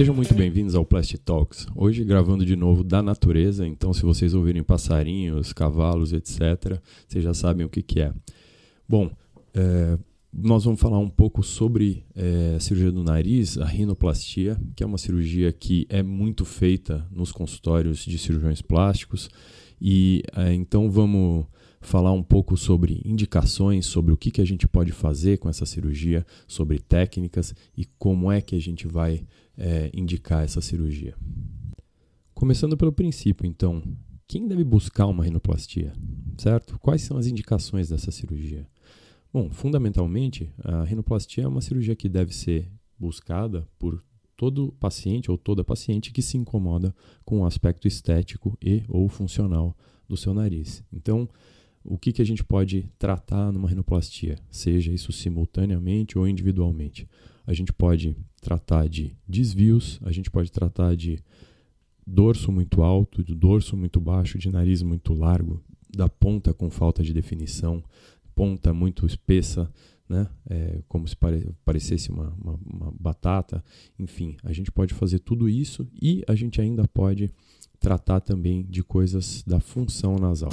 Sejam muito bem-vindos ao Plastic Talks. Hoje gravando de novo da natureza, então se vocês ouvirem passarinhos, cavalos, etc., vocês já sabem o que, que é. Bom, é, nós vamos falar um pouco sobre é, a cirurgia do nariz, a rinoplastia, que é uma cirurgia que é muito feita nos consultórios de cirurgiões plásticos. E é, então vamos falar um pouco sobre indicações, sobre o que, que a gente pode fazer com essa cirurgia, sobre técnicas e como é que a gente vai é, indicar essa cirurgia. Começando pelo princípio, então, quem deve buscar uma rinoplastia, certo? Quais são as indicações dessa cirurgia? Bom, fundamentalmente, a rinoplastia é uma cirurgia que deve ser buscada por todo paciente ou toda paciente que se incomoda com o aspecto estético e ou funcional do seu nariz. Então, o que, que a gente pode tratar numa rinoplastia, seja isso simultaneamente ou individualmente. A gente pode tratar de desvios, a gente pode tratar de dorso muito alto, de dorso muito baixo, de nariz muito largo, da ponta com falta de definição, ponta muito espessa, né? É, como se pare parecesse uma, uma, uma batata. Enfim, a gente pode fazer tudo isso e a gente ainda pode tratar também de coisas da função nasal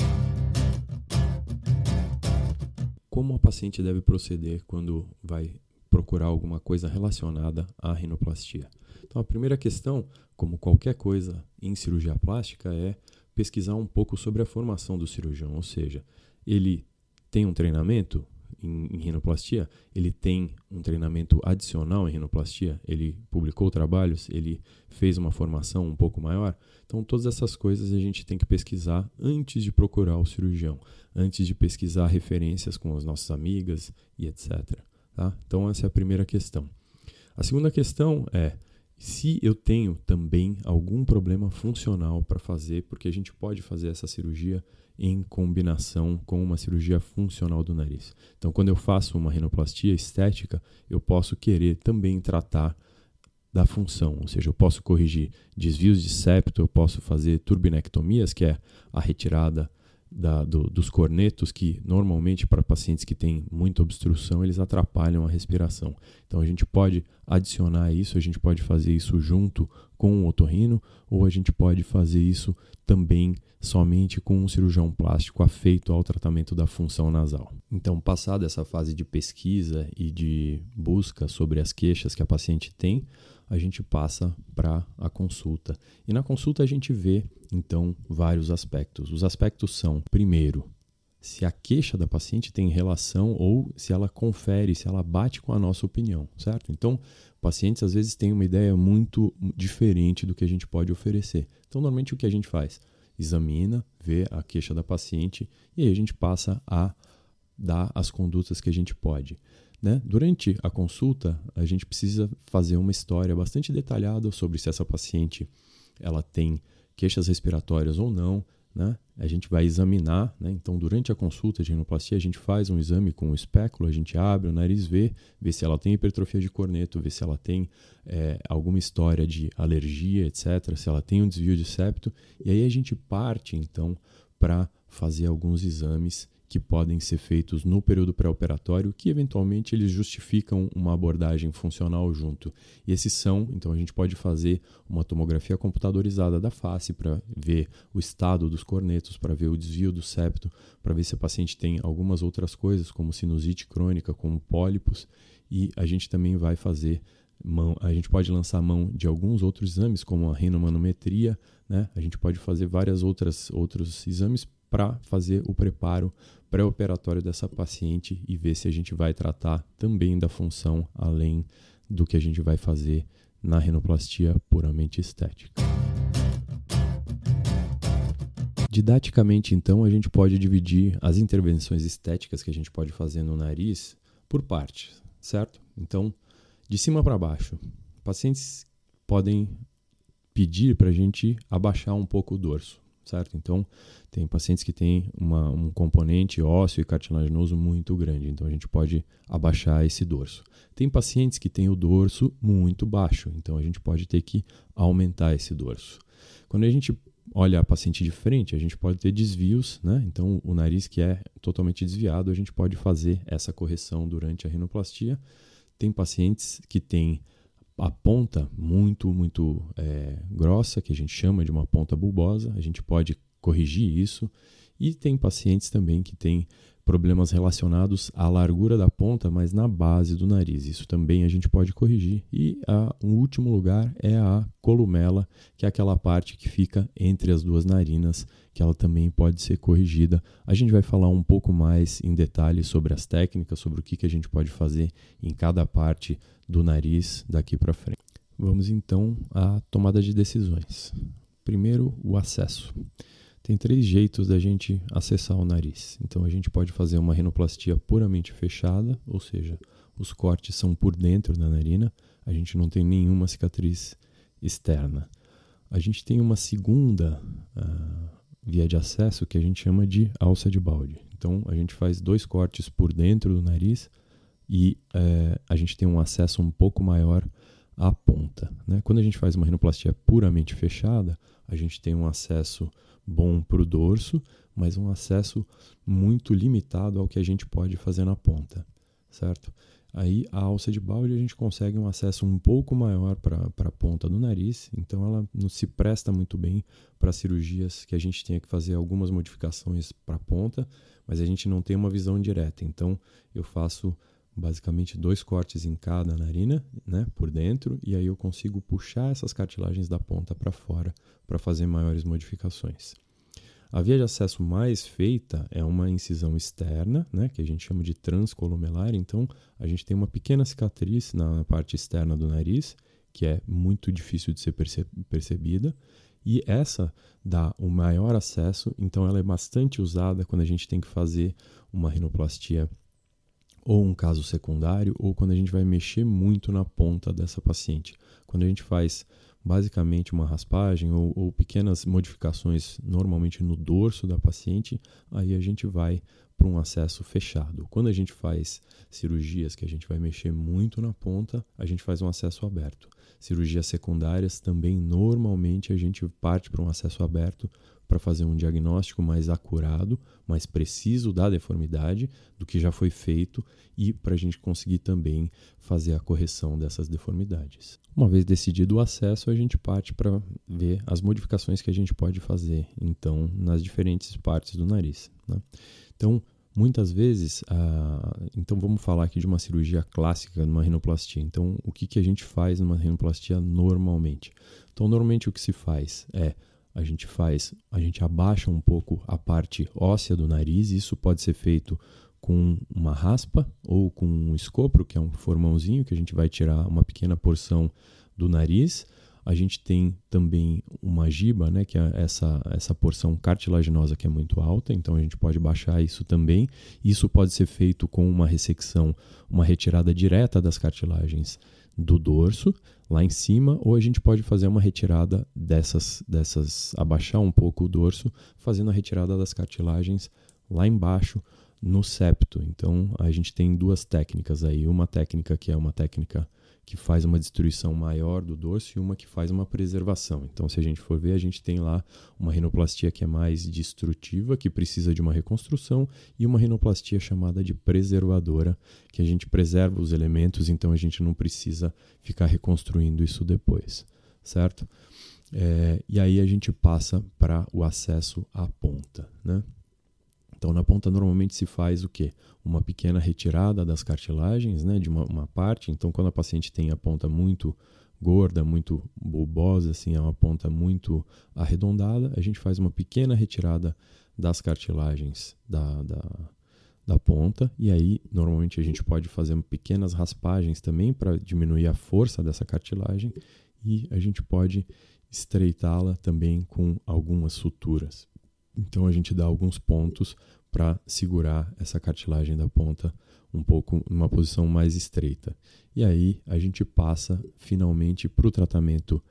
como a paciente deve proceder quando vai procurar alguma coisa relacionada à rinoplastia. Então, a primeira questão, como qualquer coisa em cirurgia plástica, é pesquisar um pouco sobre a formação do cirurgião, ou seja, ele tem um treinamento em, em rinoplastia, ele tem um treinamento adicional em rinoplastia, ele publicou trabalhos, ele fez uma formação um pouco maior. Então, todas essas coisas a gente tem que pesquisar antes de procurar o cirurgião, antes de pesquisar referências com as nossas amigas e etc. Tá? Então, essa é a primeira questão. A segunda questão é se eu tenho também algum problema funcional para fazer, porque a gente pode fazer essa cirurgia em combinação com uma cirurgia funcional do nariz. Então, quando eu faço uma rinoplastia estética, eu posso querer também tratar da função, ou seja, eu posso corrigir desvios de septo, eu posso fazer turbinectomias, que é a retirada da, do, dos cornetos que normalmente para pacientes que têm muita obstrução eles atrapalham a respiração. Então a gente pode adicionar isso, a gente pode fazer isso junto com o otorrino ou a gente pode fazer isso também somente com um cirurgião plástico afeito ao tratamento da função nasal. Então, passada essa fase de pesquisa e de busca sobre as queixas que a paciente tem, a gente passa para a consulta. E na consulta a gente vê, então, vários aspectos. Os aspectos são, primeiro, se a queixa da paciente tem relação ou se ela confere, se ela bate com a nossa opinião, certo? Então, pacientes às vezes têm uma ideia muito diferente do que a gente pode oferecer. Então, normalmente o que a gente faz? Examina, vê a queixa da paciente e aí a gente passa a dar as condutas que a gente pode. Né? Durante a consulta, a gente precisa fazer uma história bastante detalhada sobre se essa paciente ela tem queixas respiratórias ou não. Né? A gente vai examinar, né? então durante a consulta de rinoplastia a gente faz um exame com o espéculo, a gente abre o nariz, vê, vê se ela tem hipertrofia de corneto, vê se ela tem é, alguma história de alergia, etc., se ela tem um desvio de septo, e aí a gente parte então para fazer alguns exames que podem ser feitos no período pré-operatório, que eventualmente eles justificam uma abordagem funcional junto. E esses são, então a gente pode fazer uma tomografia computadorizada da face para ver o estado dos cornetos, para ver o desvio do septo, para ver se a paciente tem algumas outras coisas, como sinusite crônica, como pólipos, e a gente também vai fazer mão, a gente pode lançar mão de alguns outros exames, como a renomanometria, né? A gente pode fazer várias outras outros exames para fazer o preparo pré-operatório dessa paciente e ver se a gente vai tratar também da função além do que a gente vai fazer na rinoplastia puramente estética. Didaticamente, então, a gente pode dividir as intervenções estéticas que a gente pode fazer no nariz por partes, certo? Então, de cima para baixo, pacientes podem pedir para a gente abaixar um pouco o dorso certo? Então, tem pacientes que têm uma, um componente ósseo e cartilaginoso muito grande, então a gente pode abaixar esse dorso. Tem pacientes que têm o dorso muito baixo, então a gente pode ter que aumentar esse dorso. Quando a gente olha a paciente de frente, a gente pode ter desvios, né? Então, o nariz que é totalmente desviado, a gente pode fazer essa correção durante a rinoplastia. Tem pacientes que têm a ponta muito, muito é, grossa, que a gente chama de uma ponta bulbosa. A gente pode corrigir isso. E tem pacientes também que têm problemas relacionados à largura da ponta, mas na base do nariz. Isso também a gente pode corrigir. E a, o último lugar é a columela, que é aquela parte que fica entre as duas narinas, que ela também pode ser corrigida. A gente vai falar um pouco mais em detalhe sobre as técnicas, sobre o que, que a gente pode fazer em cada parte do nariz daqui para frente. Vamos então à tomada de decisões. Primeiro, o acesso. Tem três jeitos da gente acessar o nariz. Então a gente pode fazer uma rinoplastia puramente fechada, ou seja, os cortes são por dentro da narina, a gente não tem nenhuma cicatriz externa. A gente tem uma segunda uh, via de acesso que a gente chama de alça de balde. Então a gente faz dois cortes por dentro do nariz e uh, a gente tem um acesso um pouco maior à ponta. Né? Quando a gente faz uma rinoplastia puramente fechada, a gente tem um acesso bom para o dorso, mas um acesso muito limitado ao que a gente pode fazer na ponta, certo? Aí a alça de balde a gente consegue um acesso um pouco maior para a ponta do nariz, então ela não se presta muito bem para cirurgias que a gente tenha que fazer algumas modificações para a ponta, mas a gente não tem uma visão direta. Então eu faço basicamente dois cortes em cada narina, né, por dentro, e aí eu consigo puxar essas cartilagens da ponta para fora para fazer maiores modificações. A via de acesso mais feita é uma incisão externa, né, que a gente chama de transcolumelar. Então, a gente tem uma pequena cicatriz na parte externa do nariz, que é muito difícil de ser percebida. E essa dá o maior acesso, então ela é bastante usada quando a gente tem que fazer uma rinoplastia ou um caso secundário, ou quando a gente vai mexer muito na ponta dessa paciente. Quando a gente faz basicamente uma raspagem ou, ou, pequenas modificações normalmente no dorso da paciente, aí a gente vai para um acesso fechado. Quando a gente faz cirurgias que a gente vai mexer muito na ponta, a gente faz um acesso aberto. Cirurgias secundárias também normalmente a gente parte para um acesso aberto para fazer um diagnóstico mais acurado, mais preciso da deformidade do que já foi feito e para a gente conseguir também fazer a correção dessas deformidades. Uma vez decidido o acesso, a gente parte para ver as modificações que a gente pode fazer, então, nas diferentes partes do nariz. Né? Então, muitas vezes, ah, então vamos falar aqui de uma cirurgia clássica, numa rinoplastia. Então, o que, que a gente faz numa rinoplastia normalmente? Então, normalmente o que se faz é a gente faz, a gente abaixa um pouco a parte óssea do nariz, isso pode ser feito com uma raspa ou com um escopro, que é um formãozinho que a gente vai tirar uma pequena porção do nariz. A gente tem também uma giba, né, que é essa, essa porção cartilaginosa que é muito alta, então a gente pode baixar isso também. Isso pode ser feito com uma ressecção, uma retirada direta das cartilagens do dorso lá em cima, ou a gente pode fazer uma retirada dessas, dessas, abaixar um pouco o dorso, fazendo a retirada das cartilagens lá embaixo no septo. Então a gente tem duas técnicas aí, uma técnica que é uma técnica que faz uma destruição maior do dorso e uma que faz uma preservação. Então, se a gente for ver, a gente tem lá uma rinoplastia que é mais destrutiva, que precisa de uma reconstrução, e uma rinoplastia chamada de preservadora, que a gente preserva os elementos, então a gente não precisa ficar reconstruindo isso depois, certo? É, e aí a gente passa para o acesso à ponta, né? Então, na ponta normalmente se faz o quê? Uma pequena retirada das cartilagens, né, de uma, uma, parte. Então, quando a paciente tem a ponta muito gorda, muito bulbosa, assim, é uma ponta muito arredondada, a gente faz uma pequena retirada das cartilagens da, da, da ponta. E aí, normalmente, a gente pode fazer pequenas raspagens também para diminuir a força dessa cartilagem. E a gente pode estreitá-la também com algumas suturas. Então a gente dá alguns pontos para segurar essa cartilagem da ponta um pouco numa posição mais estreita. E aí a gente passa finalmente para o tratamento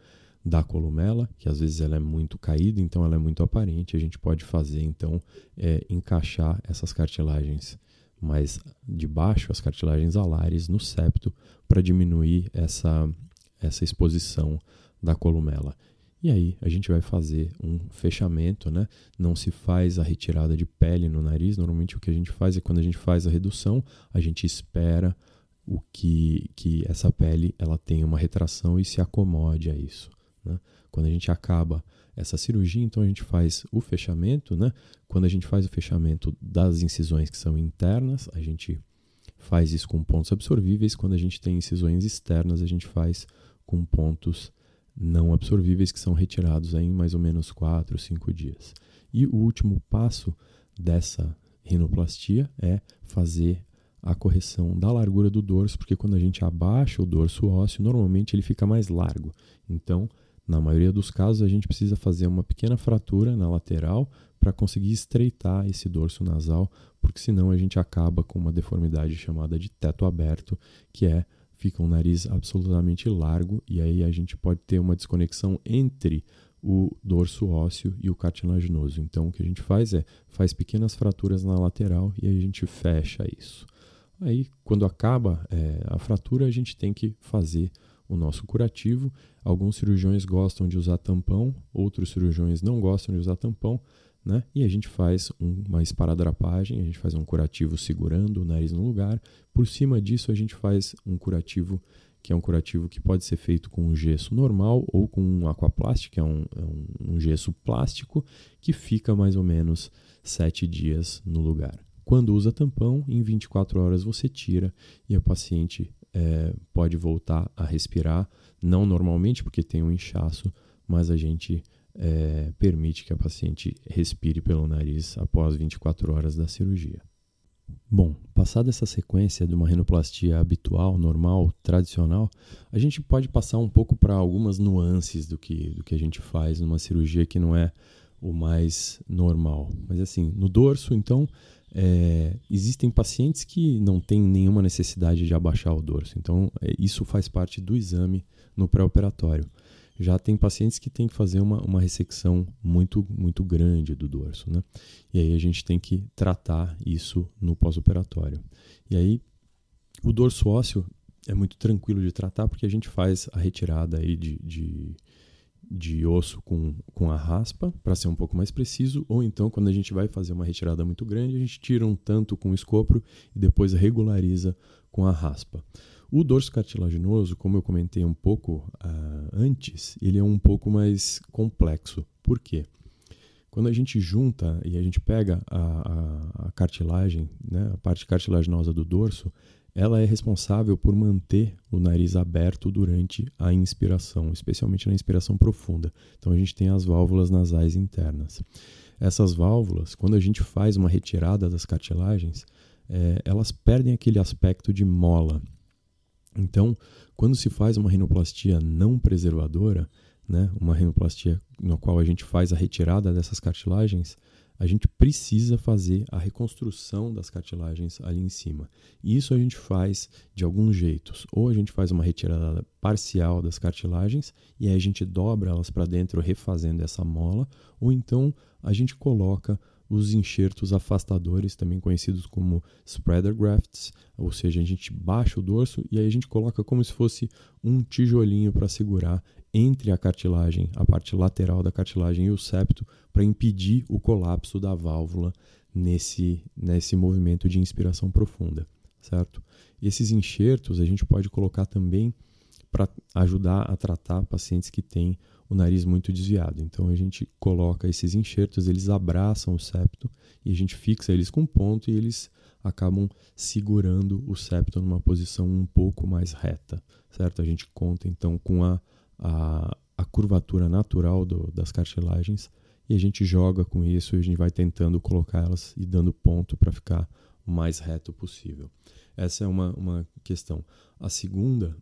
da columela, que às vezes ela é muito caída, então ela é muito aparente. A gente pode fazer então é, encaixar essas cartilagens mais de baixo, as cartilagens alares no septo, para diminuir essa, essa exposição da columela. E aí a gente vai fazer um fechamento, né? Não se faz a retirada de pele no nariz. Normalmente o que a gente faz é quando a gente faz a redução, a gente espera o que, que essa pele ela tem uma retração e se acomode a isso. Né? Quando a gente acaba essa cirurgia, então a gente faz o fechamento, né? Quando a gente faz o fechamento das incisões que são internas, a gente faz isso com pontos absorvíveis. Quando a gente tem incisões externas, a gente faz com pontos não absorvíveis que são retirados em mais ou menos 4, 5 dias. E o último passo dessa rinoplastia é fazer a correção da largura do dorso, porque quando a gente abaixa o dorso ósseo, normalmente ele fica mais largo. Então, na maioria dos casos, a gente precisa fazer uma pequena fratura na lateral para conseguir estreitar esse dorso nasal, porque senão a gente acaba com uma deformidade chamada de teto aberto, que é fica um nariz absolutamente largo e aí a gente pode ter uma desconexão entre o dorso ósseo e o cartilaginoso. Então o que a gente faz é faz pequenas fraturas na lateral e aí a gente fecha isso. Aí quando acaba é, a fratura a gente tem que fazer o nosso curativo. Alguns cirurgiões gostam de usar tampão, outros cirurgiões não gostam de usar tampão, né? E a gente faz uma esparadrapagem, a gente faz um curativo segurando o nariz no lugar. Por cima disso, a gente faz um curativo que é um curativo que pode ser feito com gesso normal ou com um aquaplástico, que é um, é um gesso plástico, que fica mais ou menos sete dias no lugar. Quando usa tampão, em 24 horas você tira e a paciente é, pode voltar a respirar, não normalmente porque tem um inchaço, mas a gente é, permite que a paciente respire pelo nariz após 24 horas da cirurgia. Bom, passada essa sequência de uma rinoplastia habitual, normal, tradicional, a gente pode passar um pouco para algumas nuances do que, do que a gente faz numa cirurgia que não é o mais normal. Mas assim, no dorso, então, é, existem pacientes que não têm nenhuma necessidade de abaixar o dorso. Então, é, isso faz parte do exame no pré-operatório já tem pacientes que têm que fazer uma, uma ressecção muito, muito grande do dorso, né? E aí a gente tem que tratar isso no pós-operatório. E aí o dorso ósseo é muito tranquilo de tratar porque a gente faz a retirada aí de, de, de osso com, com a raspa, para ser um pouco mais preciso, ou então quando a gente vai fazer uma retirada muito grande, a gente tira um tanto com o escopro e depois regulariza com a raspa. O dorso cartilaginoso, como eu comentei um pouco uh, antes, ele é um pouco mais complexo. Por quê? Quando a gente junta e a gente pega a, a, a cartilagem, né, a parte cartilaginosa do dorso, ela é responsável por manter o nariz aberto durante a inspiração, especialmente na inspiração profunda. Então a gente tem as válvulas nasais internas. Essas válvulas, quando a gente faz uma retirada das cartilagens, é, elas perdem aquele aspecto de mola. Então, quando se faz uma rinoplastia não preservadora, né, uma rinoplastia na qual a gente faz a retirada dessas cartilagens, a gente precisa fazer a reconstrução das cartilagens ali em cima. E isso a gente faz de alguns jeitos. Ou a gente faz uma retirada parcial das cartilagens e aí a gente dobra elas para dentro refazendo essa mola, ou então a gente coloca os enxertos afastadores, também conhecidos como spreader grafts, ou seja, a gente baixa o dorso e aí a gente coloca como se fosse um tijolinho para segurar entre a cartilagem, a parte lateral da cartilagem e o septo, para impedir o colapso da válvula nesse, nesse movimento de inspiração profunda, certo? Esses enxertos a gente pode colocar também para ajudar a tratar pacientes que têm o nariz muito desviado. Então a gente coloca esses enxertos, eles abraçam o septo e a gente fixa eles com ponto e eles acabam segurando o septo numa posição um pouco mais reta, certo? A gente conta então com a, a, a curvatura natural do, das cartilagens e a gente joga com isso e a gente vai tentando colocar elas e dando ponto para ficar o mais reto possível. Essa é uma, uma questão. A segunda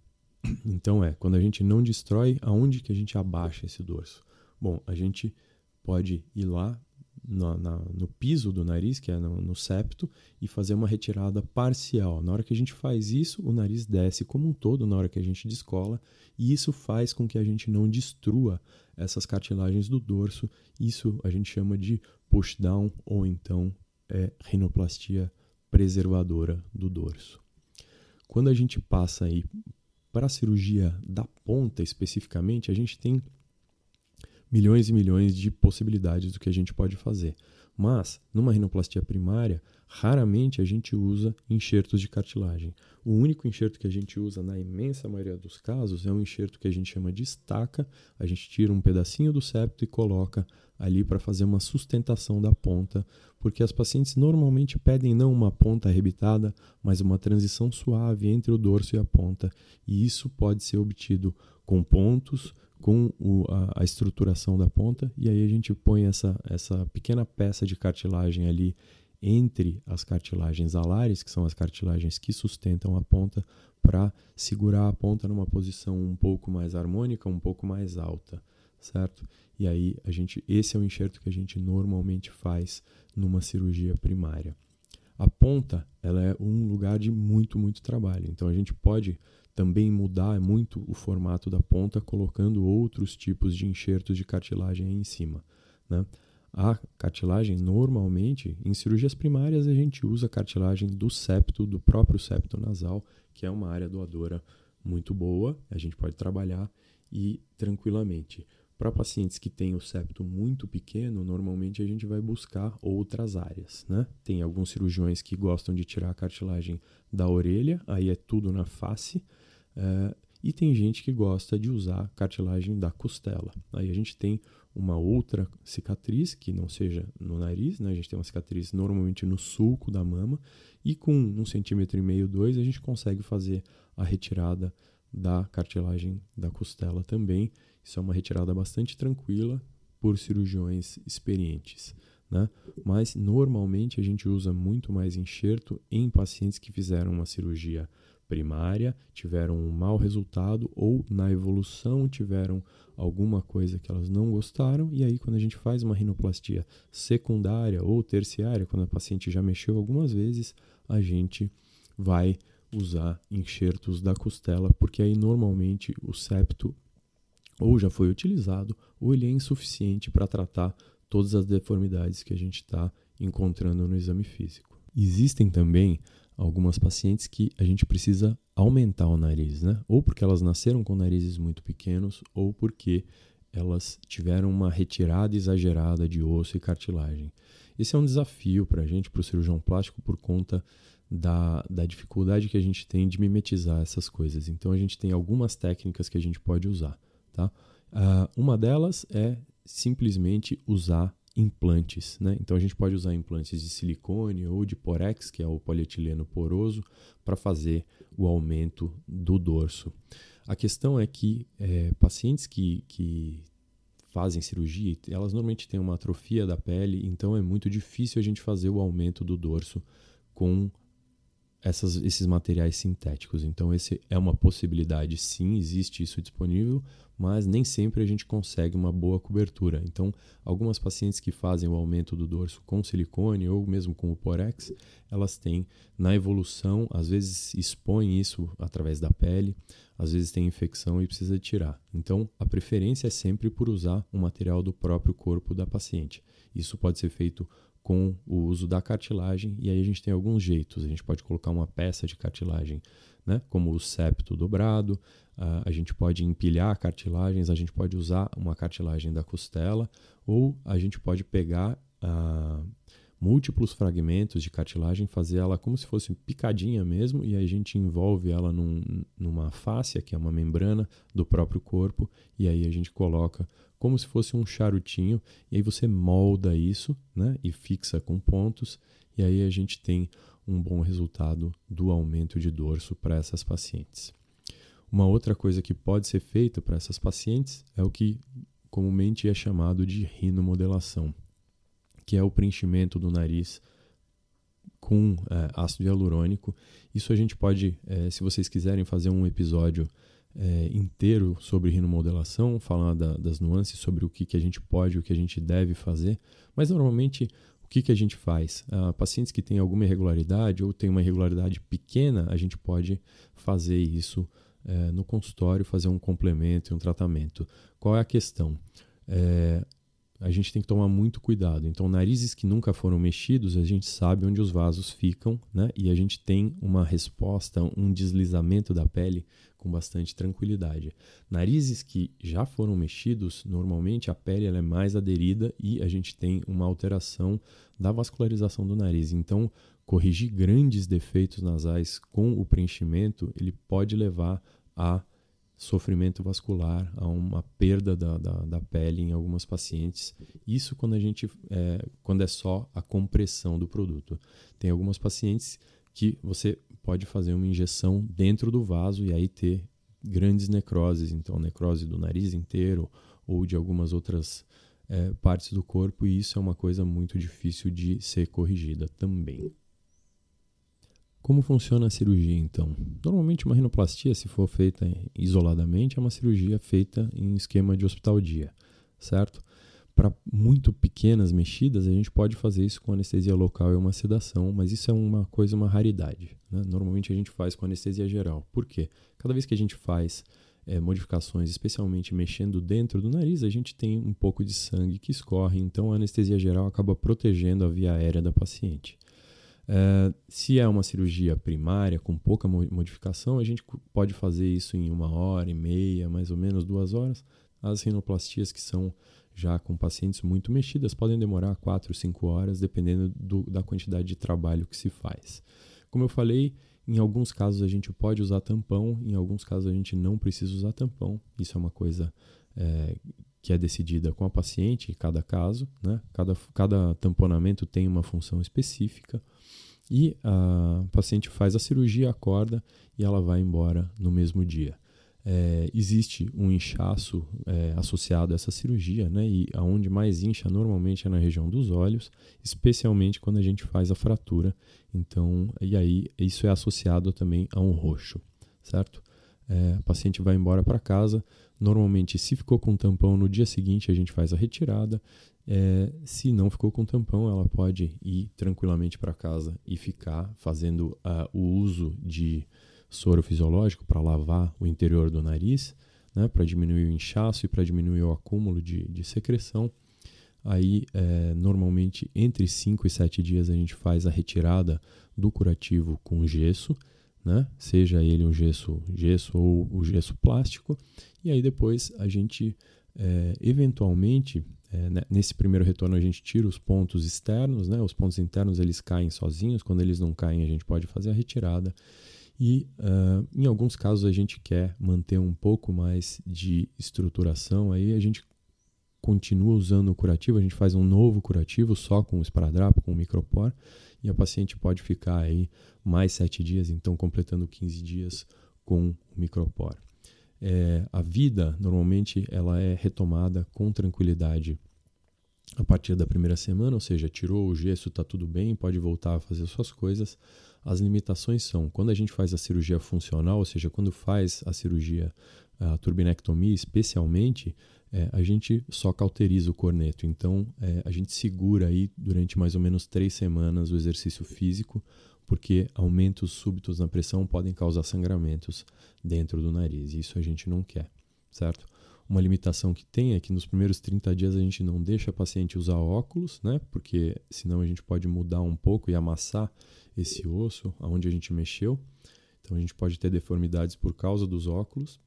então é, quando a gente não destrói, aonde que a gente abaixa esse dorso? Bom, a gente pode ir lá no, na, no piso do nariz, que é no, no, septo, e fazer uma retirada parcial. Na hora que a gente faz isso, o nariz desce como um todo na hora que a gente descola, e isso faz com que a gente não destrua essas cartilagens do dorso. Isso a gente chama de push down ou então é rinoplastia preservadora do dorso. Quando a gente passa aí para a cirurgia da ponta especificamente, a gente tem milhões e milhões de possibilidades do que a gente pode fazer. Mas, numa rinoplastia primária, raramente a gente usa enxertos de cartilagem. O único enxerto que a gente usa na imensa maioria dos casos é um enxerto que a gente chama de estaca. A gente tira um pedacinho do septo e coloca ali para fazer uma sustentação da ponta, porque as pacientes normalmente pedem não uma ponta arrebitada, mas uma transição suave entre o dorso e a ponta, e isso pode ser obtido com pontos, com o, a, a, estruturação da ponta, e aí a gente põe essa, essa pequena peça de cartilagem ali entre as cartilagens alares, que são as cartilagens que sustentam a ponta, para segurar a ponta numa posição um pouco mais harmônica, um pouco mais alta, certo? E aí a gente, esse é o enxerto que a gente normalmente faz numa cirurgia primária. A ponta, ela é um lugar de muito, muito trabalho. Então a gente pode também mudar muito o formato da ponta colocando outros tipos de enxertos de cartilagem aí em cima. Né? A cartilagem, normalmente, em cirurgias primárias, a gente usa a cartilagem do septo, do próprio septo nasal, que é uma área doadora muito boa, a gente pode trabalhar e tranquilamente. Para pacientes que têm o septo muito pequeno, normalmente a gente vai buscar outras áreas. Né? Tem alguns cirurgiões que gostam de tirar a cartilagem da orelha, aí é tudo na face. É, e tem gente que gosta de usar cartilagem da costela. Aí a gente tem uma outra cicatriz que não seja no nariz, né? A gente tem uma cicatriz normalmente no sulco da mama e com um centímetro e meio, dois, a gente consegue fazer a retirada da cartilagem da costela também. Isso é uma retirada bastante tranquila por cirurgiões experientes. Né? Mas normalmente a gente usa muito mais enxerto em pacientes que fizeram uma cirurgia primária, tiveram um mau resultado ou na evolução tiveram alguma coisa que elas não gostaram, e aí quando a gente faz uma rinoplastia secundária ou terciária, quando a paciente já mexeu algumas vezes, a gente vai usar enxertos da costela, porque aí normalmente o septo ou já foi utilizado ou ele é insuficiente para tratar todas as deformidades que a gente está encontrando no exame físico. Existem também algumas pacientes que a gente precisa aumentar o nariz, né? Ou porque elas nasceram com narizes muito pequenos, ou porque elas tiveram uma retirada exagerada de osso e cartilagem. Esse é um desafio para a gente, para o cirurgião plástico, por conta da, da dificuldade que a gente tem de mimetizar essas coisas. Então a gente tem algumas técnicas que a gente pode usar. Tá? Uh, uma delas é simplesmente usar implantes. Né? Então a gente pode usar implantes de silicone ou de porex, que é o polietileno poroso, para fazer o aumento do dorso. A questão é que é, pacientes que, que fazem cirurgia, elas normalmente têm uma atrofia da pele, então é muito difícil a gente fazer o aumento do dorso com essas, esses materiais sintéticos. Então, esse é uma possibilidade, sim, existe isso disponível, mas nem sempre a gente consegue uma boa cobertura. Então, algumas pacientes que fazem o aumento do dorso com silicone ou mesmo com o Porex, elas têm na evolução, às vezes expõem isso através da pele, às vezes tem infecção e precisa tirar. Então, a preferência é sempre por usar um material do próprio corpo da paciente. Isso pode ser feito com o uso da cartilagem, e aí a gente tem alguns jeitos. A gente pode colocar uma peça de cartilagem, né, como o septo dobrado, uh, a gente pode empilhar cartilagens, a gente pode usar uma cartilagem da costela, ou a gente pode pegar uh, múltiplos fragmentos de cartilagem, fazer ela como se fosse picadinha mesmo, e aí a gente envolve ela num, numa fáscia, que é uma membrana do próprio corpo, e aí a gente coloca como se fosse um charutinho, e aí você molda isso né, e fixa com pontos, e aí a gente tem um bom resultado do aumento de dorso para essas pacientes. Uma outra coisa que pode ser feita para essas pacientes é o que comumente é chamado de rinomodelação, que é o preenchimento do nariz com é, ácido hialurônico. Isso a gente pode, é, se vocês quiserem fazer um episódio é, inteiro sobre rinomodelação, falar da, das nuances sobre o que, que a gente pode o que a gente deve fazer, mas normalmente o que, que a gente faz? Ah, pacientes que têm alguma irregularidade ou têm uma irregularidade pequena, a gente pode fazer isso é, no consultório, fazer um complemento e um tratamento. Qual é a questão? A gente tem que tomar muito cuidado. Então, narizes que nunca foram mexidos, a gente sabe onde os vasos ficam, né? E a gente tem uma resposta, um deslizamento da pele com bastante tranquilidade. Narizes que já foram mexidos, normalmente a pele é mais aderida e a gente tem uma alteração da vascularização do nariz. Então, corrigir grandes defeitos nasais com o preenchimento, ele pode levar a sofrimento vascular, a uma perda da, da, da, pele em algumas pacientes. Isso quando a gente é, quando é só a compressão do produto. Tem algumas pacientes que você pode fazer uma injeção dentro do vaso e aí ter grandes necroses, então necrose do nariz inteiro ou de algumas outras é, partes do corpo, e isso é uma coisa muito difícil de ser corrigida também. Como funciona a cirurgia então? Normalmente uma rinoplastia, se for feita isoladamente, é uma cirurgia feita em esquema de hospital dia, certo? Para muito pequenas mexidas, a gente pode fazer isso com anestesia local e uma sedação, mas isso é uma coisa, uma raridade. Né? Normalmente a gente faz com anestesia geral. Por quê? Cada vez que a gente faz é, modificações, especialmente mexendo dentro do nariz, a gente tem um pouco de sangue que escorre, então a anestesia geral acaba protegendo a via aérea da paciente. É, se é uma cirurgia primária com pouca modificação, a gente pode fazer isso em uma hora e meia, mais ou menos duas horas. As rinoplastias que são já com pacientes muito mexidas podem demorar quatro, cinco horas, dependendo do, da quantidade de trabalho que se faz. Como eu falei, em alguns casos a gente pode usar tampão, em alguns casos a gente não precisa usar tampão. Isso é uma coisa é, que é decidida com a paciente em cada caso. Né? Cada, cada tamponamento tem uma função específica. E a paciente faz a cirurgia, acorda e ela vai embora no mesmo dia. É, existe um inchaço é, associado a essa cirurgia, né? E aonde mais incha normalmente é na região dos olhos, especialmente quando a gente faz a fratura. Então, e aí isso é associado também a um roxo, certo? É, a paciente vai embora para casa. Normalmente, se ficou com tampão no dia seguinte, a gente faz a retirada. É, se não ficou com tampão, ela pode ir tranquilamente para casa e ficar fazendo uh, o uso de soro fisiológico para lavar o interior do nariz, né, para diminuir o inchaço e para diminuir o acúmulo de, de secreção. Aí, é, normalmente, entre 5 e 7 dias, a gente faz a retirada do curativo com gesso, né? seja ele um gesso, gesso ou o gesso plástico, e aí depois a gente, é, eventualmente, é, né, nesse primeiro retorno a gente tira os pontos externos, né? Os pontos internos eles caem sozinhos. Quando eles não caem, a gente pode fazer a retirada. E uh, em alguns casos a gente quer manter um pouco mais de estruturação. Aí a gente continua usando o curativo. A gente faz um novo curativo só com o esparadrapo, com o micropor. E a paciente pode ficar aí mais sete dias, então completando 15 dias com o micropor é, a vida normalmente ela é retomada com tranquilidade a partir da primeira semana, ou seja, tirou o gesso, está tudo bem, pode voltar a fazer suas coisas. As limitações são quando a gente faz a cirurgia funcional, ou seja, quando faz a cirurgia, a turbinectomia especialmente, é, a gente só cauteriza o corneto. Então, é, a gente segura aí durante mais ou menos três semanas o exercício físico porque aumentos súbitos na pressão podem causar sangramentos dentro do nariz. E isso a gente não quer, certo? Uma limitação que tem é que nos primeiros 30 dias a gente não deixa a paciente usar óculos, né? Porque senão a gente pode mudar um pouco e amassar esse osso aonde a gente mexeu. Então a gente pode ter deformidades por causa dos óculos.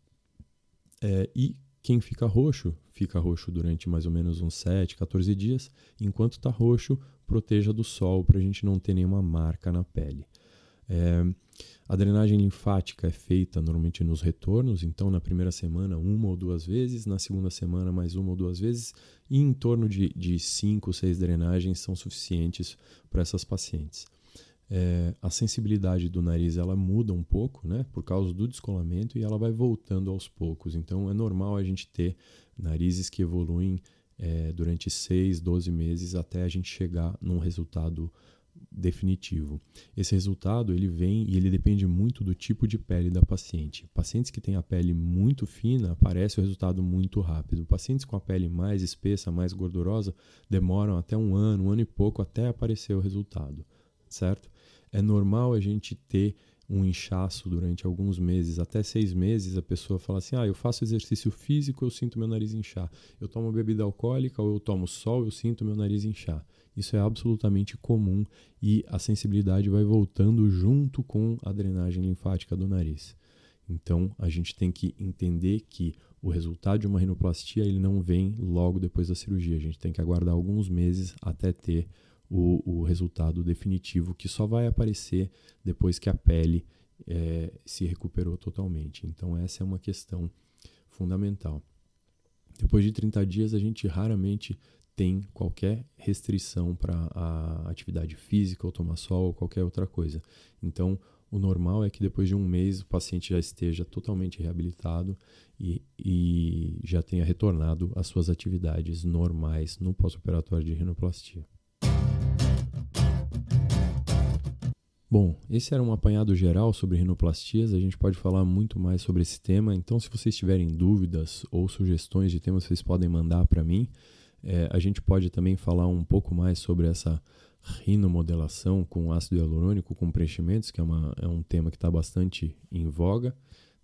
É, e quem fica roxo, fica roxo durante mais ou menos uns 7, 14 dias. Enquanto está roxo, proteja do sol para a gente não ter nenhuma marca na pele. É, a drenagem linfática é feita normalmente nos retornos, então na primeira semana uma ou duas vezes, na segunda semana mais uma ou duas vezes, e em torno de, de cinco, seis drenagens são suficientes para essas pacientes. É, a sensibilidade do nariz ela muda um pouco, né, por causa do descolamento e ela vai voltando aos poucos. Então é normal a gente ter narizes que evoluem é, durante 6, 12 meses até a gente chegar num resultado definitivo. Esse resultado ele vem e ele depende muito do tipo de pele da paciente. Pacientes que têm a pele muito fina, aparece o resultado muito rápido. Pacientes com a pele mais espessa, mais gordurosa, demoram até um ano, um ano e pouco até aparecer o resultado, certo? É normal a gente ter um inchaço durante alguns meses, até seis meses, a pessoa fala assim: ah, eu faço exercício físico, eu sinto meu nariz inchar. Eu tomo bebida alcoólica ou eu tomo sol, eu sinto meu nariz inchar. Isso é absolutamente comum e a sensibilidade vai voltando junto com a drenagem linfática do nariz. Então, a gente tem que entender que o resultado de uma rinoplastia ele não vem logo depois da cirurgia. A gente tem que aguardar alguns meses até ter o, o resultado definitivo, que só vai aparecer depois que a pele é, se recuperou totalmente. Então, essa é uma questão fundamental. Depois de 30 dias, a gente raramente tem qualquer restrição para a atividade física, ou tomar sol ou qualquer outra coisa. Então, o normal é que depois de um mês o paciente já esteja totalmente reabilitado e, e já tenha retornado às suas atividades normais no pós-operatório de rinoplastia. Bom, esse era um apanhado geral sobre rinoplastias. A gente pode falar muito mais sobre esse tema. Então, se vocês tiverem dúvidas ou sugestões de temas, vocês podem mandar para mim. É, a gente pode também falar um pouco mais sobre essa rinomodelação com ácido hialurônico com preenchimentos, que é, uma, é um tema que está bastante em voga.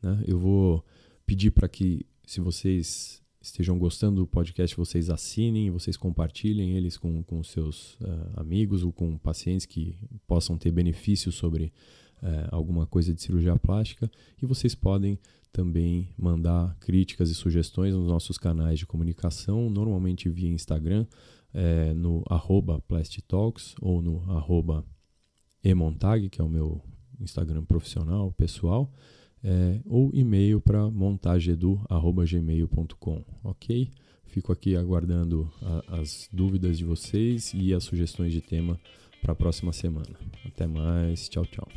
Né? Eu vou pedir para que, se vocês estejam gostando do podcast, vocês assinem, vocês compartilhem eles com, com seus uh, amigos ou com pacientes que possam ter benefícios sobre uh, alguma coisa de cirurgia plástica. E vocês podem também mandar críticas e sugestões nos nossos canais de comunicação, normalmente via Instagram, é, no arroba Plastitalks ou no arroba emontag, que é o meu Instagram profissional, pessoal, é, ou e-mail para montagedu.gmail.com, ok? Fico aqui aguardando a, as dúvidas de vocês e as sugestões de tema para a próxima semana. Até mais, tchau, tchau.